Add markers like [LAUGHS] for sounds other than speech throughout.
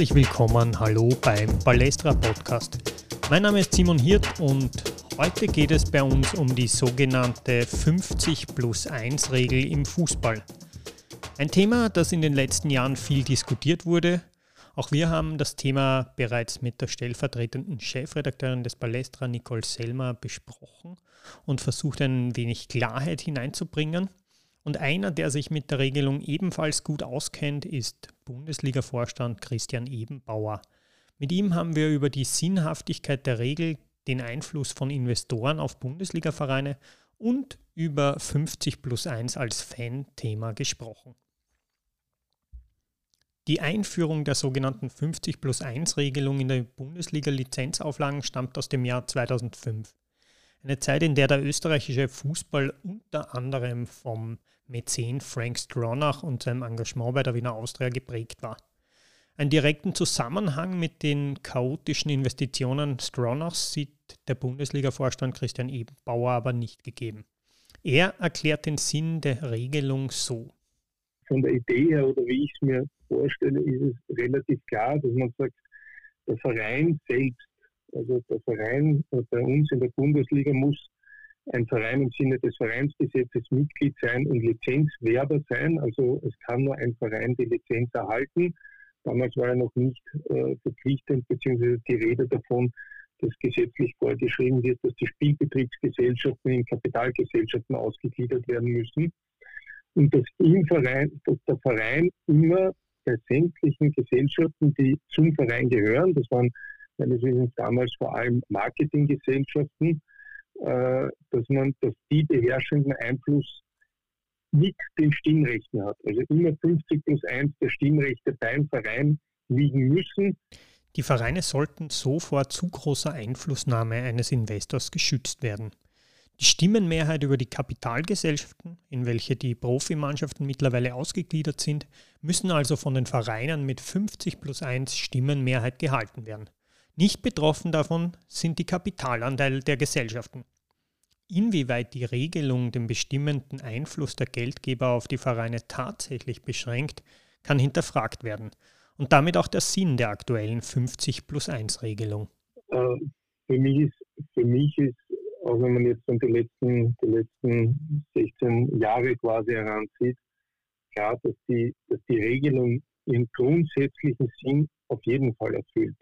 Herzlich willkommen, hallo beim Balestra Podcast. Mein Name ist Simon Hirt und heute geht es bei uns um die sogenannte 50 plus 1 Regel im Fußball. Ein Thema, das in den letzten Jahren viel diskutiert wurde. Auch wir haben das Thema bereits mit der stellvertretenden Chefredakteurin des Balestra, Nicole Selmer, besprochen und versucht ein wenig Klarheit hineinzubringen. Und einer, der sich mit der Regelung ebenfalls gut auskennt, ist Bundesliga-Vorstand Christian Ebenbauer. Mit ihm haben wir über die Sinnhaftigkeit der Regel, den Einfluss von Investoren auf Bundesliga-Vereine und über 50 plus 1 als Fan-Thema gesprochen. Die Einführung der sogenannten 50 plus 1 Regelung in der Bundesliga-Lizenzauflagen stammt aus dem Jahr 2005. Eine Zeit, in der der österreichische Fußball unter anderem vom Mäzen Frank Stronach und seinem Engagement bei der Wiener Austria geprägt war. Einen direkten Zusammenhang mit den chaotischen Investitionen Stronachs sieht der Bundesliga-Vorstand Christian Ebenbauer aber nicht gegeben. Er erklärt den Sinn der Regelung so. Von der Idee her oder wie ich es mir vorstelle, ist es relativ klar, dass man sagt, der Verein selbst also der Verein bei uns in der Bundesliga muss ein Verein im Sinne des Vereinsgesetzes Mitglied sein und Lizenzwerber sein. Also es kann nur ein Verein die Lizenz erhalten. Damals war er noch nicht äh, verpflichtend, beziehungsweise die Rede davon, dass gesetzlich vorgeschrieben wird, dass die Spielbetriebsgesellschaften in Kapitalgesellschaften ausgegliedert werden müssen. Und dass, im Verein, dass der Verein immer bei sämtlichen Gesellschaften, die zum Verein gehören, das waren meines Wissens damals vor allem Marketinggesellschaften, äh, dass man, dass die beherrschenden Einfluss mit den Stimmrechten hat. Also immer 50 plus 1 der Stimmrechte beim Verein liegen müssen. Die Vereine sollten so vor zu großer Einflussnahme eines Investors geschützt werden. Die Stimmenmehrheit über die Kapitalgesellschaften, in welche die Profimannschaften mittlerweile ausgegliedert sind, müssen also von den Vereinen mit 50 plus 1 Stimmenmehrheit gehalten werden. Nicht betroffen davon sind die Kapitalanteile der Gesellschaften. Inwieweit die Regelung den bestimmenden Einfluss der Geldgeber auf die Vereine tatsächlich beschränkt, kann hinterfragt werden und damit auch der Sinn der aktuellen 50 plus 1 Regelung. Äh, für, mich ist, für mich ist, auch wenn man jetzt die letzten, die letzten 16 Jahre quasi heranzieht, klar, dass die, dass die Regelung ihren grundsätzlichen Sinn auf jeden Fall erfüllt.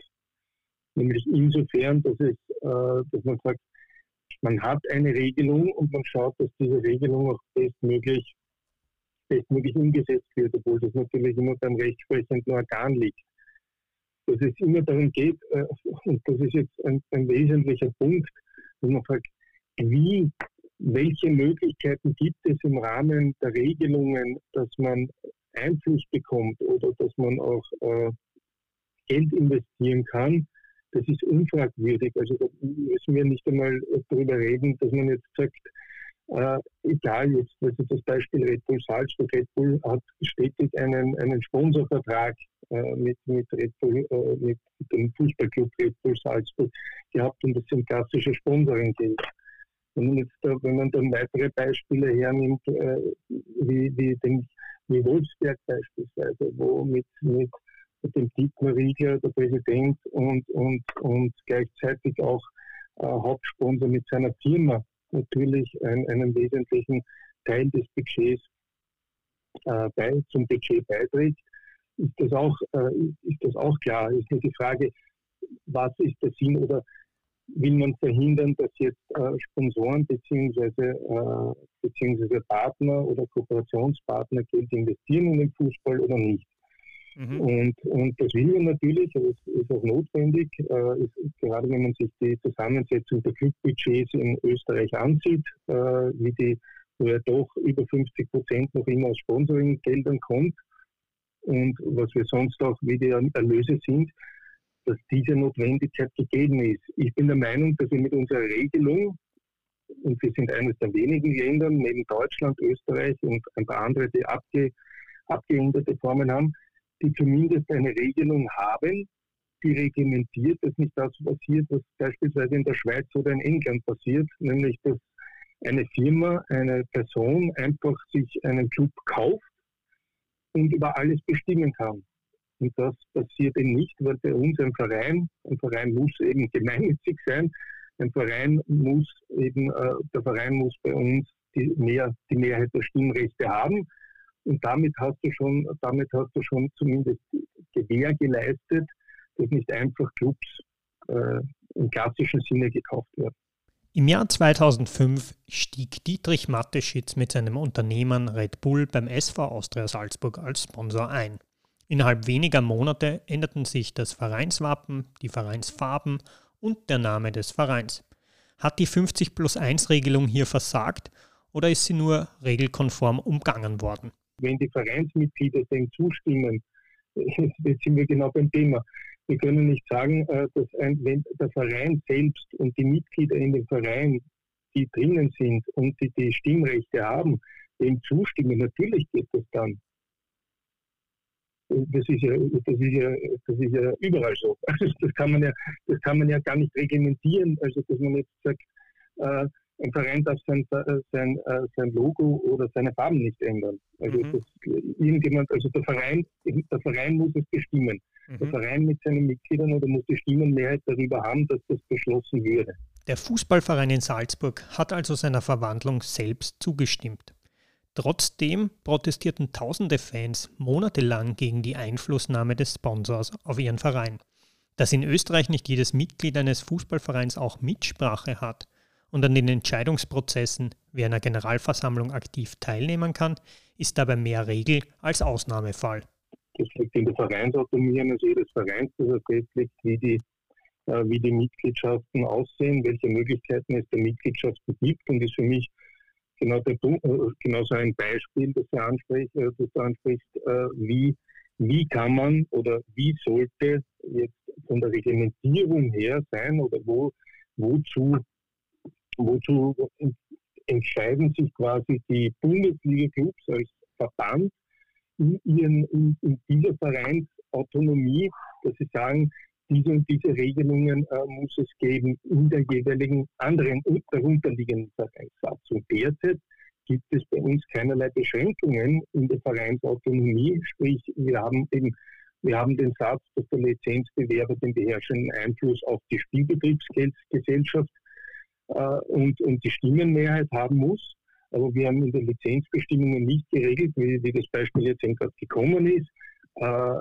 Nämlich insofern, dass, es, äh, dass man sagt, man hat eine Regelung und man schaut, dass diese Regelung auch bestmöglich, bestmöglich umgesetzt wird, obwohl das natürlich immer beim rechtsprechenden Organ liegt. Dass es immer darum geht, äh, und das ist jetzt ein, ein wesentlicher Punkt, dass man fragt, wie, welche Möglichkeiten gibt es im Rahmen der Regelungen, dass man Einfluss bekommt oder dass man auch äh, Geld investieren kann, das ist unfragwürdig. Also da müssen wir nicht einmal darüber reden, dass man jetzt sagt, äh, egal jetzt, also das Beispiel Red Bull Salzburg, Red Bull hat stetig einen, einen Sponsorvertrag äh, mit, mit Red Bull, äh, mit dem Fußballclub Red Bull Salzburg gehabt und das sind klassische Sponsoring-Geld. Wenn wenn man dann weitere Beispiele hernimmt, äh, wie, wie, den, wie Wolfsberg beispielsweise, wo mit, mit mit dem Dietmar Riegler, der Präsident und, und, und gleichzeitig auch äh, Hauptsponsor mit seiner Firma natürlich ein, einen wesentlichen Teil des Budgets äh, bei, zum Budget beiträgt, ist das auch, äh, ist das auch klar. Ist nur die Frage, was ist der Sinn oder will man verhindern, dass jetzt äh, Sponsoren beziehungsweise, äh, beziehungsweise Partner oder Kooperationspartner Geld investieren in den Fußball oder nicht? Mhm. Und, und das will man natürlich, aber es ist auch notwendig, äh, ist, gerade wenn man sich die Zusammensetzung der Clubbudgets in Österreich ansieht, äh, wie die wo ja doch über 50 Prozent noch immer aus Sponsoringgeldern kommt und was wir sonst auch, wie die Erlöse sind, dass diese Notwendigkeit gegeben ist. Ich bin der Meinung, dass wir mit unserer Regelung, und wir sind eines der wenigen Länder neben Deutschland, Österreich und ein paar andere, die abge, abgeänderte Formen haben, die zumindest eine Regelung haben, die reglementiert, dass nicht das passiert, was beispielsweise in der Schweiz oder in England passiert, nämlich dass eine Firma, eine Person einfach sich einen Club kauft und über alles bestimmen kann. Und das passiert eben nicht, weil bei uns ein Verein, ein Verein muss eben [LAUGHS] gemeinnützig sein, ein Verein muss eben, äh, der Verein muss bei uns die, mehr, die Mehrheit der Stimmrechte haben. Und damit hast du schon, damit hast du schon zumindest Gewähr geleistet, dass nicht einfach Clubs äh, im klassischen Sinne gekauft werden. Im Jahr 2005 stieg Dietrich Matteschitz mit seinem Unternehmen Red Bull beim SV Austria Salzburg als Sponsor ein. Innerhalb weniger Monate änderten sich das Vereinswappen, die Vereinsfarben und der Name des Vereins. Hat die 50 plus 1 Regelung hier versagt oder ist sie nur regelkonform umgangen worden? Wenn die Vereinsmitglieder dem zustimmen, [LAUGHS] jetzt sind wir genau beim Thema. Wir können nicht sagen, äh, dass ein, wenn der Verein selbst und die Mitglieder in dem Verein, die drinnen sind und die, die Stimmrechte haben, dem zustimmen. Natürlich geht das dann das ist ja, das ist ja, das ist ja überall so. [LAUGHS] Also das kann man ja, das kann man ja gar nicht reglementieren. Also dass man jetzt sagt, äh, ein Verein darf sein, sein, äh, sein Logo oder seine Farben nicht ändern. Also mhm. das, irgendjemand, also der Verein, der Verein muss es bestimmen. Mhm. Der Verein mit seinen Mitgliedern oder muss die Stimmenmehrheit darüber haben, dass das beschlossen würde. Der Fußballverein in Salzburg hat also seiner Verwandlung selbst zugestimmt. Trotzdem protestierten tausende Fans monatelang gegen die Einflussnahme des Sponsors auf ihren Verein. Dass in Österreich nicht jedes Mitglied eines Fußballvereins auch Mitsprache hat und an den Entscheidungsprozessen wie einer Generalversammlung aktiv teilnehmen kann, ist dabei mehr Regel als Ausnahmefall. Das liegt in der Vereinsautonomie eines jedes Vereins, das festlegt, wie die, äh, wie die Mitgliedschaften aussehen, welche Möglichkeiten es der Mitgliedschaften gibt und ist für mich genau, der, äh, genau so ein Beispiel, das du ansprichst, äh, äh, wie, wie kann man oder wie sollte jetzt von der Reglementierung her sein oder wo, wozu, wozu entscheiden sich quasi die Bundesliga-Clubs als Verband in, ihren, in, in dieser Vereinsautonomie, dass sie sagen, diese und diese Regelungen äh, muss es geben in der jeweiligen anderen und darunterliegenden Vereinssatzung. Derzeit gibt es bei uns keinerlei Beschränkungen in der Vereinsautonomie, sprich wir haben eben wir haben den Satz, dass der Lizenzbewerber den beherrschenden Einfluss auf die Spielbetriebsgesellschaft und, und die Stimmenmehrheit haben muss. Aber wir haben in den Lizenzbestimmungen nicht geregelt, wie, wie das Beispiel jetzt gerade gekommen ist, äh,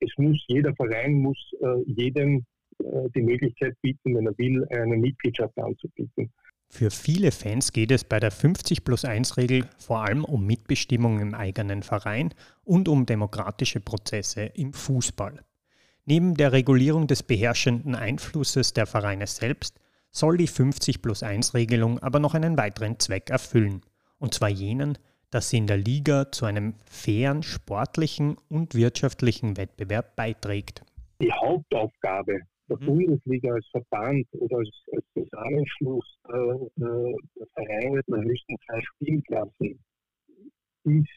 es muss, jeder Verein muss äh, jedem äh, die Möglichkeit bieten, wenn er will, eine Mitgliedschaft anzubieten. Für viele Fans geht es bei der 50 plus 1 Regel vor allem um Mitbestimmung im eigenen Verein und um demokratische Prozesse im Fußball. Neben der Regulierung des beherrschenden Einflusses der Vereine selbst soll die 50 plus 1 Regelung aber noch einen weiteren Zweck erfüllen, und zwar jenen, dass sie in der Liga zu einem fairen sportlichen und wirtschaftlichen Wettbewerb beiträgt. Die Hauptaufgabe der mhm. Bundesliga als Verband oder als, als Zusammenschluss äh, äh der Vereine der höchsten zwei Spielklassen ist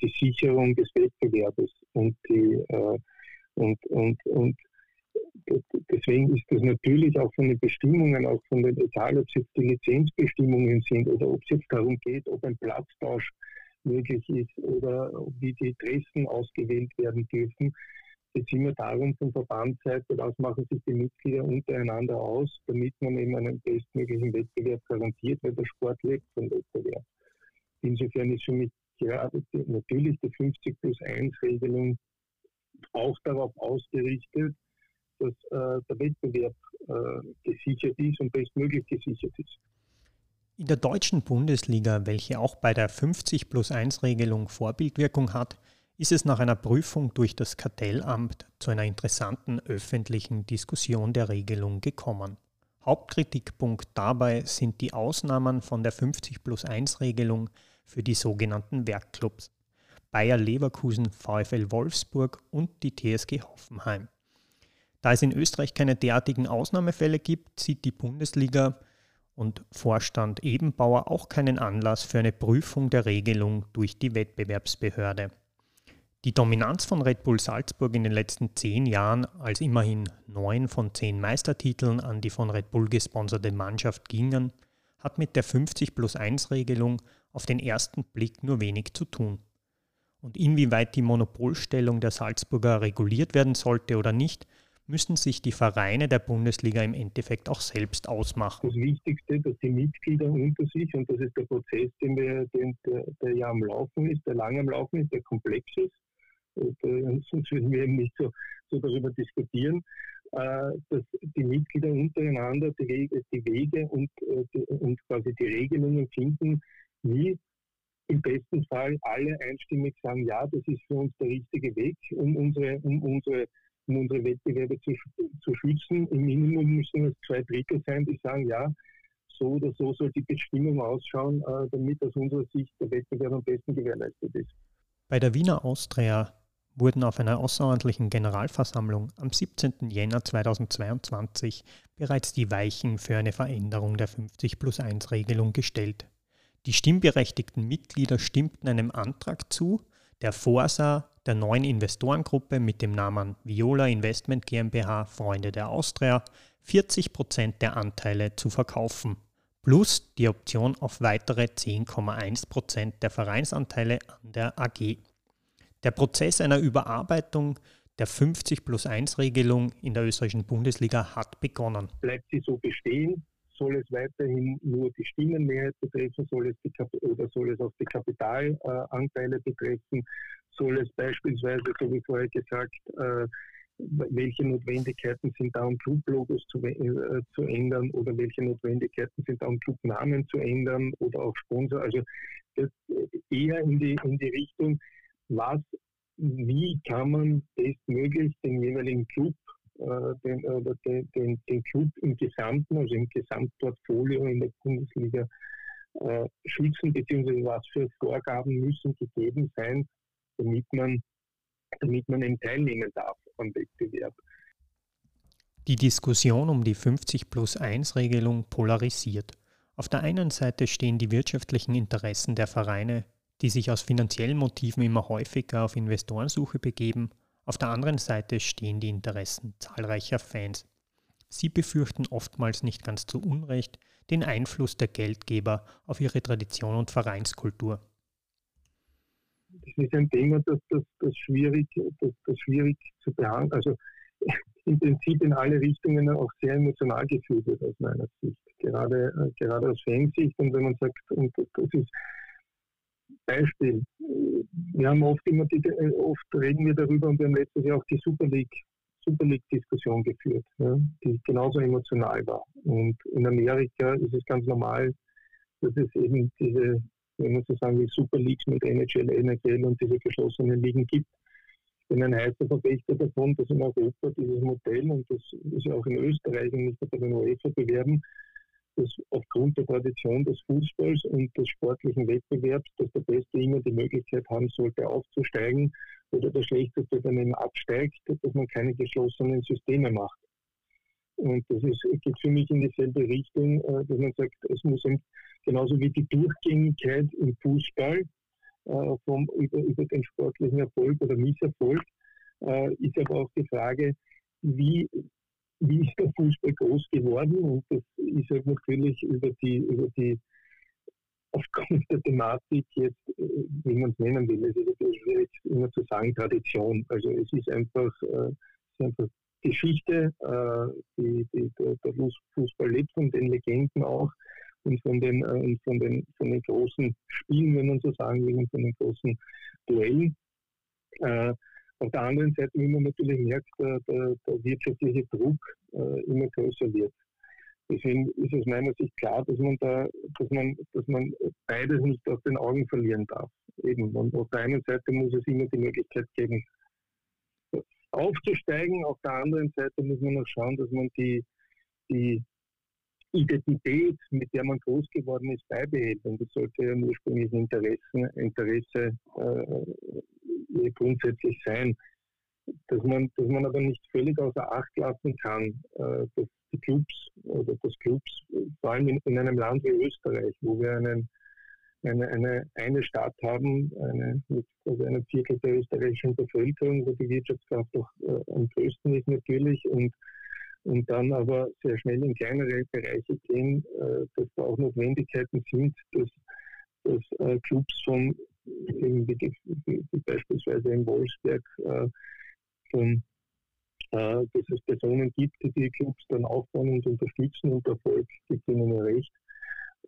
die Sicherung des Wettbewerbs und die äh, und, und, und deswegen ist das natürlich auch von den Bestimmungen, auch von den, egal ob es jetzt die Lizenzbestimmungen sind oder ob es jetzt darum geht, ob ein Platztausch möglich ist oder wie die Dressen ausgewählt werden dürfen. Es geht immer darum, von Verbandsseite, was machen sich die Mitglieder untereinander aus, damit man eben einen bestmöglichen Wettbewerb garantiert, weil der Sport lebt vom Wettbewerb. Insofern ist für mich gerade natürlich die 50 plus 1 Regelung auch darauf ausgerichtet, dass äh, der Wettbewerb äh, gesichert ist und bestmöglich gesichert ist. In der deutschen Bundesliga, welche auch bei der 50 plus 1 Regelung Vorbildwirkung hat, ist es nach einer Prüfung durch das Kartellamt zu einer interessanten öffentlichen Diskussion der Regelung gekommen. Hauptkritikpunkt dabei sind die Ausnahmen von der 50 plus 1 Regelung für die sogenannten Werkclubs Bayer Leverkusen, VfL Wolfsburg und die TSG Hoffenheim. Da es in Österreich keine derartigen Ausnahmefälle gibt, sieht die Bundesliga und Vorstand Ebenbauer auch keinen Anlass für eine Prüfung der Regelung durch die Wettbewerbsbehörde. Die Dominanz von Red Bull Salzburg in den letzten zehn Jahren, als immerhin neun von zehn Meistertiteln an die von Red Bull gesponserte Mannschaft gingen, hat mit der 50 plus 1 Regelung auf den ersten Blick nur wenig zu tun. und inwieweit die Monopolstellung der Salzburger reguliert werden sollte oder nicht, müssen sich die Vereine der Bundesliga im Endeffekt auch selbst ausmachen. Das Wichtigste, dass die Mitglieder unter sich, und das ist der Prozess, den wir, den, der, der ja am Laufen ist, der lange am Laufen ist, der komplex ist, und, äh, sonst würden wir eben nicht so, so darüber diskutieren, äh, dass die Mitglieder untereinander die, Wege, die Wege und, äh, die, und quasi die Regelungen finden, wie im besten Fall alle einstimmig sagen, ja, das ist für uns der richtige Weg, um unsere, um unsere, um unsere Wettbewerbe zu, zu schützen. Im Minimum müssen es zwei Drittel sein, die sagen, ja, so oder so soll die Bestimmung ausschauen, äh, damit aus unserer Sicht der Wettbewerb am besten gewährleistet ist. Bei der Wiener Austria wurden auf einer außerordentlichen Generalversammlung am 17. Jänner 2022 bereits die Weichen für eine Veränderung der 50 plus 1 Regelung gestellt. Die stimmberechtigten Mitglieder stimmten einem Antrag zu, der vorsah, der neuen Investorengruppe mit dem Namen Viola Investment GmbH Freunde der Austria 40 Prozent der Anteile zu verkaufen, plus die Option auf weitere 10,1 Prozent der Vereinsanteile an der AG. Der Prozess einer Überarbeitung der 50 plus 1 Regelung in der österreichischen Bundesliga hat begonnen. Bleibt sie so bestehen? Soll es weiterhin nur die Stimmenmehrheit betreffen, soll es die oder soll es auch die Kapitalanteile betreffen, soll es beispielsweise, so wie vorher gesagt, äh, welche Notwendigkeiten sind da, um Clublogos zu, äh, zu ändern oder welche Notwendigkeiten sind da, um Clubnamen zu ändern oder auch Sponsor. Also das eher in die, in die Richtung, was, wie kann man bestmöglich den jeweiligen Club äh, den, oder den, den, den Club im Gesamten, also im Gesamtportfolio in der Bundesliga äh, schützen, beziehungsweise was für Vorgaben müssen gegeben sein, damit man, damit man eben teilnehmen darf am Wettbewerb. Die Diskussion um die 50 plus 1 Regelung polarisiert. Auf der einen Seite stehen die wirtschaftlichen Interessen der Vereine, die sich aus finanziellen Motiven immer häufiger auf Investorensuche begeben, auf der anderen Seite stehen die Interessen zahlreicher Fans. Sie befürchten oftmals nicht ganz zu Unrecht den Einfluss der Geldgeber auf ihre Tradition und Vereinskultur. Das ist ein Thema, das, das, das, schwierig, das, das schwierig zu behandeln, also [LAUGHS] im Prinzip in alle Richtungen auch sehr emotional gefühlt wird aus meiner Sicht. Gerade, äh, gerade aus Fansicht und wenn man sagt, und das ist Beispiel. Wir haben oft immer die, äh, oft reden wir darüber und wir haben letztes Jahr auch die Super League, Super League Diskussion geführt, ja, die genauso emotional war. Und in Amerika ist es ganz normal, dass es eben diese, wenn man so sagen will, Super Leagues mit NHL, NHL und diese geschlossenen Ligen gibt. Ich bin ein heißer Verfechter davon, dass in Europa dieses Modell, und das ist ja auch in Österreich und nicht bei den UEFA bewerben, dass aufgrund der Tradition des Fußballs und des sportlichen Wettbewerbs, dass der Beste immer die Möglichkeit haben sollte, aufzusteigen oder der Schlechteste dann eben absteigt, dass man keine geschlossenen Systeme macht. Und das ist, geht für mich in dieselbe Richtung, äh, dass man sagt, es muss eben, genauso wie die Durchgängigkeit im Fußball äh, vom, über, über den sportlichen Erfolg oder Misserfolg, äh, ist aber auch die Frage, wie wie ist der Fußball groß geworden und das ist halt natürlich über die, über die aufgrund der Thematik jetzt, äh, wie man es nennen will, es ist schwierig immer zu sagen Tradition. Also es ist einfach, äh, es ist einfach Geschichte, äh, die, die, der, der Fußball lebt von den Legenden auch und von den, und von den, von den großen Spielen, wenn man so sagen will, und von den großen Duellen. Auf der anderen Seite, wie man natürlich merkt, der, der, der wirtschaftliche Druck äh, immer größer wird. Deswegen ist aus meiner Sicht klar, dass man da, dass man, dass man beides nicht aus den Augen verlieren darf. Eben. Und auf der einen Seite muss es immer die Möglichkeit geben, aufzusteigen. Auf der anderen Seite muss man auch schauen, dass man die, die Identität, mit der man groß geworden ist, beibehält. Und das sollte ja ursprünglich Interessen, Interesse äh, grundsätzlich sein. Dass man, dass man aber nicht völlig außer Acht lassen kann, äh, dass die Clubs oder das Clubs, vor allem in, in einem Land wie Österreich, wo wir einen, eine, eine, eine Stadt haben, eine, mit also einer Viertel der österreichischen Bevölkerung, wo die Wirtschaftskraft doch äh, am größten ist natürlich und, und dann aber sehr schnell in kleinere Bereiche gehen, äh, dass da auch Notwendigkeiten sind, dass, dass äh, Clubs von wie, wie, beispielsweise in Wolfsberg äh, von äh, dass es Personen gibt, die die Clubs dann aufbauen und unterstützen und Erfolg gibt ihnen recht,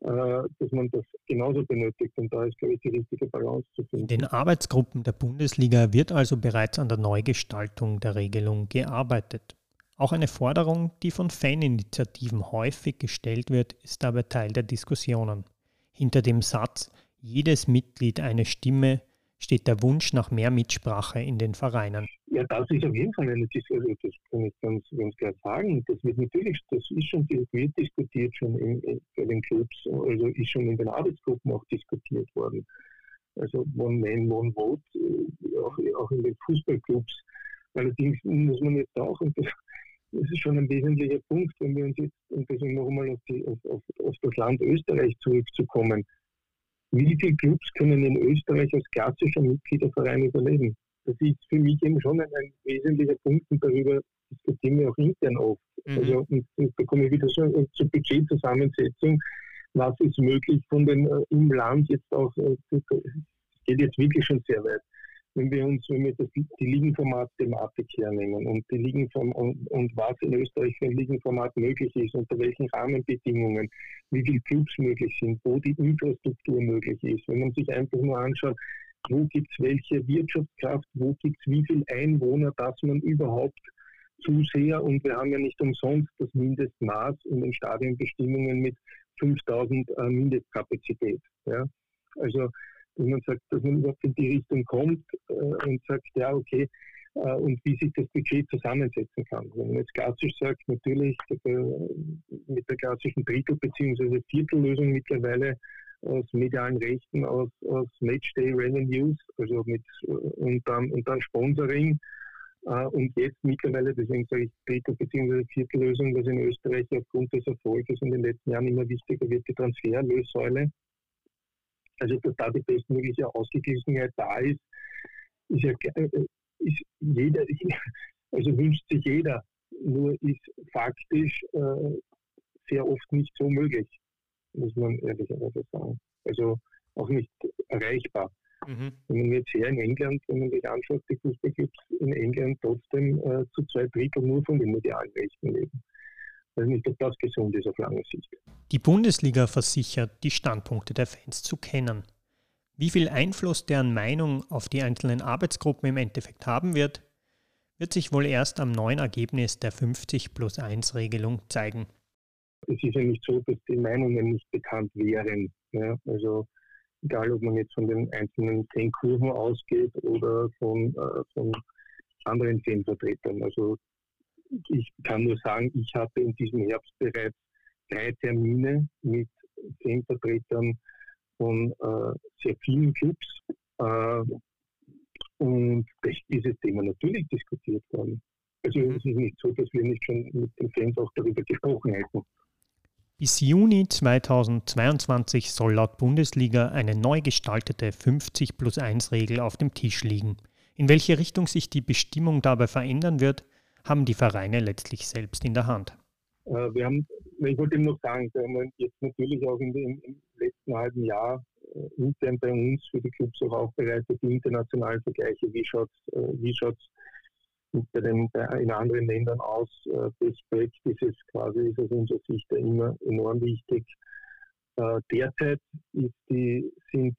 äh, dass man das genauso benötigt. Und da ist, glaube ich, die richtige Balance zu finden. In den Arbeitsgruppen der Bundesliga wird also bereits an der Neugestaltung der Regelung gearbeitet. Auch eine Forderung, die von Faninitiativen häufig gestellt wird, ist dabei Teil der Diskussionen. Hinter dem Satz, jedes Mitglied eine Stimme, steht der Wunsch nach mehr Mitsprache in den Vereinen. Ja, das ist auf jeden Fall eine Diskussion, das kann ich ganz, ganz klar sagen. Das wird natürlich, das ist schon wird diskutiert schon in, in, bei den Clubs, also ist schon in den Arbeitsgruppen auch diskutiert worden. Also One Man, One Vote, äh, auch, auch in den Fußballclubs. Allerdings muss man jetzt auch, und das, das ist schon ein wesentlicher Punkt, wenn wir uns jetzt, und deswegen nochmal auf, auf, auf, auf das Land Österreich zurückzukommen, wie viele Clubs können in Österreich als klassischer Mitgliederverein überleben? Das ist für mich eben schon ein, ein wesentlicher Punkt und darüber diskutieren wir auch intern oft. Mhm. Also und, und da komme ich wieder so zur Budgetzusammensetzung. Was ist möglich von den äh, im Land jetzt auch, äh, das geht jetzt wirklich schon sehr weit wenn wir uns, wenn wir das, die Ligenformat-Thematik hernehmen und die Ligenform und, und, was in Österreich für ein Ligenformat möglich ist, unter welchen Rahmenbedingungen, wie viele Clubs möglich sind, wo die Infrastruktur möglich ist, wenn man sich einfach nur anschaut, wo gibt es welche Wirtschaftskraft, wo gibt es wie viele Einwohner, dass man überhaupt Zuseher und wir haben ja nicht umsonst das Mindestmaß in den Stadionbestimmungen mit 5000 äh, Mindestkapazität. Ja? Also dass man sagt, dass man in die Richtung kommt äh, und sagt, ja, okay, äh, und wie sich das Budget zusammensetzen kann. Wenn man jetzt klassisch sagt, natürlich mit der klassischen Drittel- bzw. Viertellösung mittlerweile aus medialen Rechten, aus, aus Matchday Revenues, also mit äh, und dann, und dann Sponsoring. Und jetzt mittlerweile, deswegen sage ich Drittel- bzw. Viertellösung, was in Österreich aufgrund des Erfolges in den letzten Jahren immer wichtiger wird, die Transferlössäule. Also, dass da die bestmögliche Ausgeglichenheit da ist, ist ja äh, ist jeder, [LAUGHS] also wünscht sich jeder, nur ist faktisch äh, sehr oft nicht so möglich, muss man ehrlicherweise sagen. Also auch nicht erreichbar. Mhm. Wenn man jetzt her in England, wenn man sich anschaut, die Fußballclubs in England trotzdem äh, zu zwei Drittel nur von den medialen Rechten leben. Also nicht, ob das gesund ist auf lange Sicht. Die Bundesliga versichert, die Standpunkte der Fans zu kennen. Wie viel Einfluss deren Meinung auf die einzelnen Arbeitsgruppen im Endeffekt haben wird, wird sich wohl erst am neuen Ergebnis der 50 plus 1 Regelung zeigen. Es ist ja nicht so, dass die Meinungen nicht bekannt wären. Ja? Also egal, ob man jetzt von den einzelnen zehn Kurven ausgeht oder von, äh, von anderen Fanvertretern. Also ich kann nur sagen, ich hatte in diesem Herbst bereits drei Termine mit Fanvertretern von äh, sehr vielen Clubs. Äh, und dieses Thema natürlich diskutiert worden. Also mhm. es ist nicht so, dass wir nicht schon mit den Fans auch darüber gesprochen hätten. Bis Juni 2022 soll laut Bundesliga eine neu gestaltete 50 plus 1 Regel auf dem Tisch liegen. In welche Richtung sich die Bestimmung dabei verändern wird, haben die Vereine letztlich selbst in der Hand. Äh, wir haben, ich wollte eben noch sagen, wir haben jetzt natürlich auch in dem, im letzten halben Jahr äh, intern bei uns für die Clubs auch aufbereitet, die internationalen Vergleiche, wie schaut es äh, wie schaut's bei den, in anderen Ländern aus. Best Practices quasi ist aus unserer Sicht immer enorm wichtig. Derzeit ist die, sind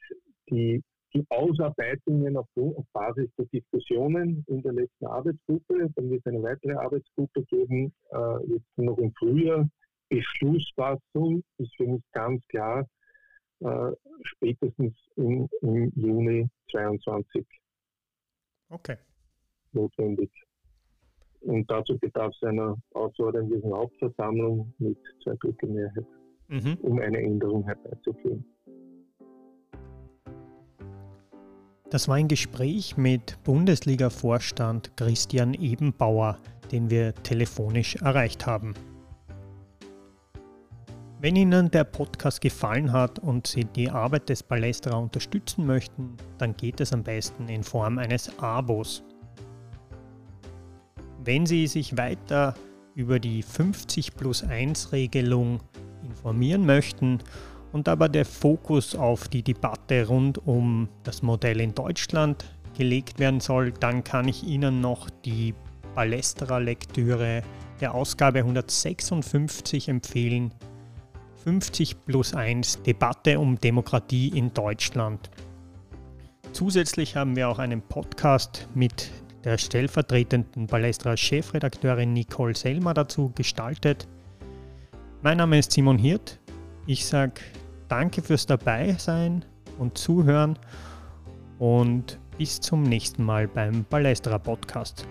die die Ausarbeitungen auf, auf, Basis der Diskussionen in der letzten Arbeitsgruppe. Dann wird es eine weitere Arbeitsgruppe geben, äh, jetzt noch im Frühjahr. Beschlussfassung ist für mich ganz klar äh, spätestens im, im Juni 2022 okay. notwendig. Und dazu bedarf es einer außerordentlichen Hauptversammlung mit zwei Drittel Mehrheit, mhm. um eine Änderung herbeizuführen. Das war ein Gespräch mit Bundesliga-Vorstand Christian Ebenbauer, den wir telefonisch erreicht haben. Wenn Ihnen der Podcast gefallen hat und Sie die Arbeit des Palästra unterstützen möchten, dann geht es am besten in Form eines Abos. Wenn Sie sich weiter über die 50 plus 1 Regelung informieren möchten und aber der Fokus auf die Debatte rund um das Modell in Deutschland gelegt werden soll, dann kann ich Ihnen noch die Balestra-Lektüre der Ausgabe 156 empfehlen. 50 plus 1 Debatte um Demokratie in Deutschland. Zusätzlich haben wir auch einen Podcast mit der stellvertretenden Balestra-Chefredakteurin Nicole Selmer dazu gestaltet. Mein Name ist Simon Hirt. Ich sage danke fürs Dabeisein und Zuhören und bis zum nächsten Mal beim Balestra Podcast.